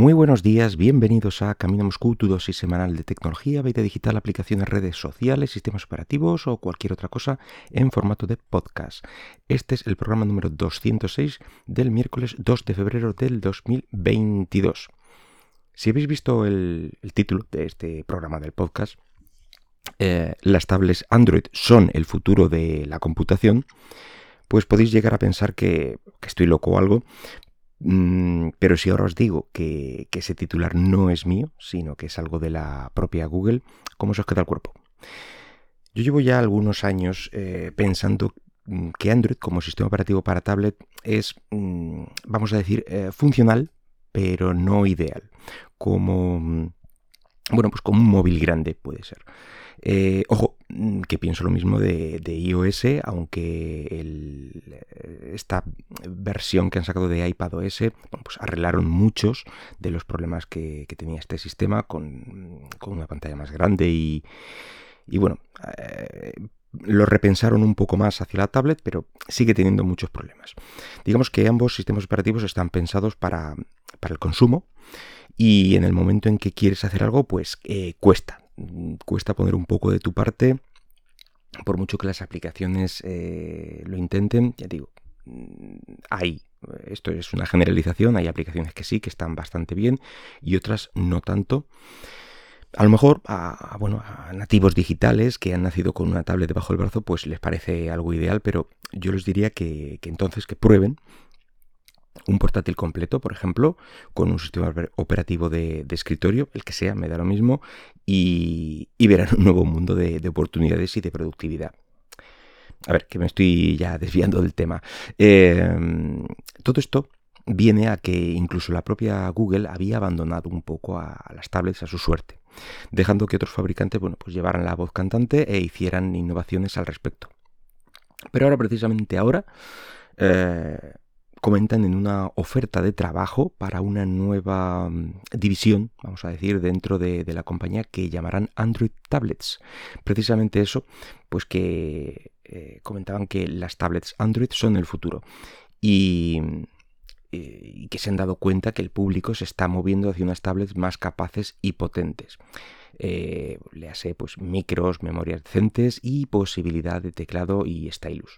Muy buenos días, bienvenidos a Camino Moscú, tu dosis semanal de tecnología, vida digital, aplicaciones, redes sociales, sistemas operativos o cualquier otra cosa en formato de podcast. Este es el programa número 206 del miércoles 2 de febrero del 2022. Si habéis visto el, título de este programa del podcast, eh, las tablets Android son el futuro de la computación, pues podéis llegar a pensar que, que estoy loco o algo, pero si ahora os digo que, ese titular no es mío, sino que es algo de la propia Google, ¿cómo se os queda el cuerpo? Yo llevo ya algunos años eh, pensando mm, que Android como sistema operativo para tablet es, mm, vamos a decir, eh, funcional, pero no ideal. Como, bueno, pues como un móvil grande puede ser. Eh, ojo, mm, que pienso lo mismo de, iOS, aunque eh, esta versión que han sacado de iPadOS, bueno, pues arreglaron muchos de los problemas que, tenía este sistema con, una pantalla más grande y, bueno, eh, lo repensaron un poco más hacia la tablet, pero sigue teniendo muchos problemas. Digamos que ambos sistemas operativos están pensados para, el consumo y en el momento en que quieres hacer algo, pues cuesta Mm, cuesta poner un poco de tu parte, por mucho que las aplicaciones eh, lo intenten, ya digo, mm, hay, esto es una generalización, hay aplicaciones que sí, que están bastante bien y otras no tanto. A lo mejor a, bueno, a nativos digitales que han nacido con una tablet debajo del brazo, pues les parece algo ideal, pero yo les diría que entonces que prueben un portátil completo, por ejemplo, con un sistema operativo de, escritorio, el que sea, me da lo mismo, y, verán un nuevo mundo de, oportunidades y de productividad. A ver, que me estoy ya desviando del tema. Em, todo esto viene a que incluso la propia Google había abandonado un poco a, las tablets a su suerte, dejando que otros fabricantes bueno, pues llevaran la voz cantante e hicieran innovaciones al respecto. Pero ahora, precisamente ahora, eh, comentan en una oferta de trabajo para una nueva mm, división, vamos a decir, dentro de, la compañía que llamarán Android Tablets. Precisamente eso, pues que eh, comentaban que las tablets Android son el futuro y, que se han dado cuenta que el público se está moviendo hacia unas tablets más capaces y potentes. Eh, pues micros, memorias decentes y posibilidad de teclado y stylus.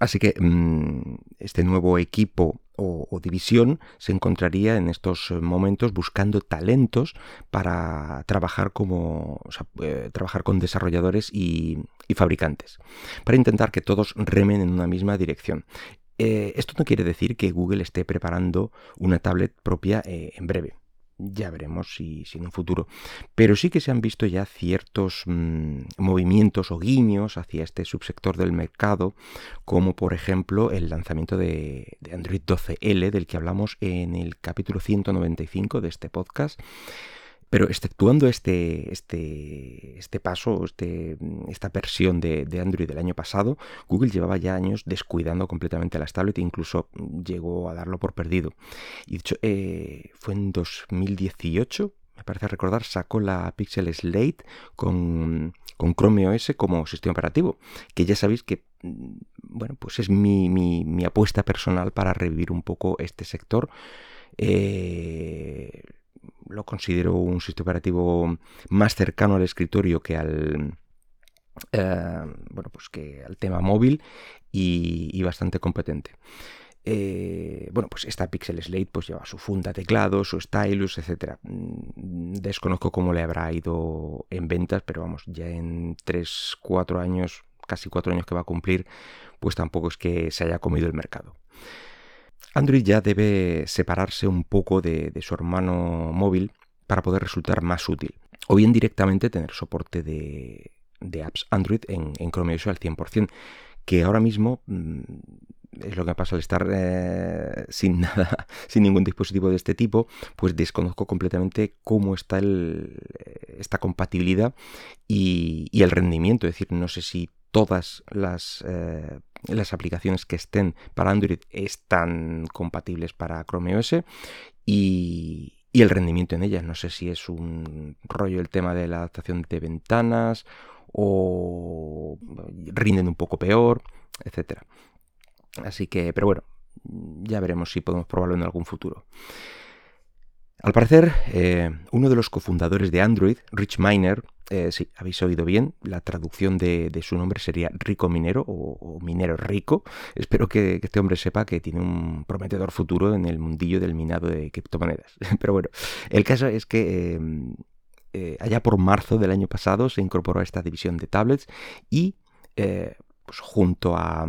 Así que mm, este nuevo equipo o, división se encontraría en estos momentos buscando talentos para trabajar como eh, trabajar con desarrolladores y, fabricantes para intentar que todos remen en una misma dirección. Eh, esto no quiere decir que Google esté preparando una tablet propia eh, en breve ya veremos si, en un futuro. Pero sí que se han visto ya ciertos mm, movimientos o guiños hacia este subsector del mercado, como por ejemplo el lanzamiento de, de Android 12L, del que hablamos en el capítulo 195 de este podcast. Pero exceptuando este, este, este paso, este, esta versión de, Android del año pasado, Google llevaba ya años descuidando completamente las tablets, incluso llegó a darlo por perdido. Y de hecho, eh, fue en 2018, me parece recordar, sacó la Pixel Slate con, con Chrome OS como sistema operativo, que ya sabéis que mm, bueno, pues es mi, mi, apuesta personal para revivir un poco este sector. Eh, lo considero un sistema operativo más cercano al escritorio que al, eh, bueno, pues que al tema móvil y, bastante competente. Eh, bueno, pues esta Pixel Slate pues lleva su funda teclado, su stylus, etc. Mm, desconozco cómo le habrá ido en ventas, pero vamos, ya en 3, 4 años, casi 4 años que va a cumplir, pues tampoco es que se haya comido el mercado. Android ya debe separarse un poco de, su hermano móvil para poder resultar más útil. O bien directamente tener soporte de, apps Android en, Chrome OS al 100%, que ahora mismo mm, es lo que pasa al estar eh, sin nada, sin ningún dispositivo de este tipo, pues desconozco completamente cómo está esta compatibilidad y, y, el rendimiento. Es decir, no sé si todas las, eh, las aplicaciones que estén para Android están compatibles para Chrome OS y, el rendimiento en ellas. No sé si es un rollo el tema de la adaptación de ventanas o rinden un poco peor, etcétera. Así que, pero bueno, ya veremos si podemos probarlo en algún futuro. Al parecer, eh, uno de los cofundadores de Android, Rich Miner, eh, sí, habéis oído bien, la traducción de, su nombre sería Rico Minero o, Minero Rico. Espero que, este hombre sepa que tiene un prometedor futuro en el mundillo del minado de criptomonedas. Pero bueno, el caso es que eh, allá por marzo del año pasado se incorporó a esta división de tablets y pues junto a...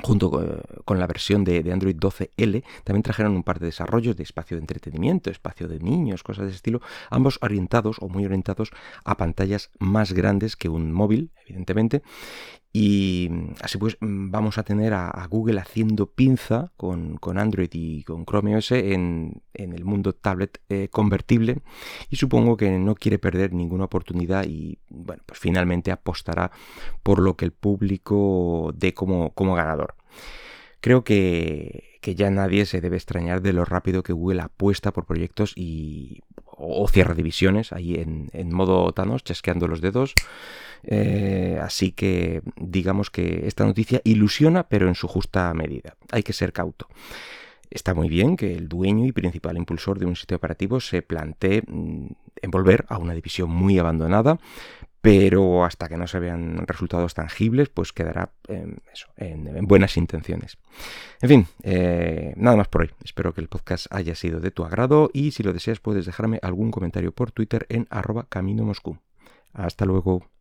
Junto eh, con la versión de, Android 12L, también trajeron un par de desarrollos de espacio de entretenimiento, espacio de niños, cosas de ese estilo, ambos orientados o muy orientados a pantallas más grandes que un móvil, evidentemente, y así pues mm, vamos a tener a, Google haciendo pinza con, Android y con Chrome OS en, el mundo tablet eh, convertible y supongo que no quiere perder ninguna oportunidad y bueno, pues finalmente apostará por lo que el público dé como, como ganador. Creo que, ya nadie se debe extrañar de lo rápido que Google apuesta por proyectos y, o, cierra divisiones ahí en, en modo Thanos, chasqueando los dedos. Eh, así que digamos que esta noticia ilusiona, pero en su justa medida. Hay que ser cauto. Está muy bien que el dueño y principal impulsor de un sistema operativo se plantee mm, envolver a una división muy abandonada, pero hasta que no se vean resultados tangibles, pues quedará en, buenas intenciones. En fin, eh, nada más por hoy. Espero que el podcast haya sido de tu agrado y si lo deseas puedes dejarme algún comentario por Twitter en arroba camino Moscú. Hasta luego.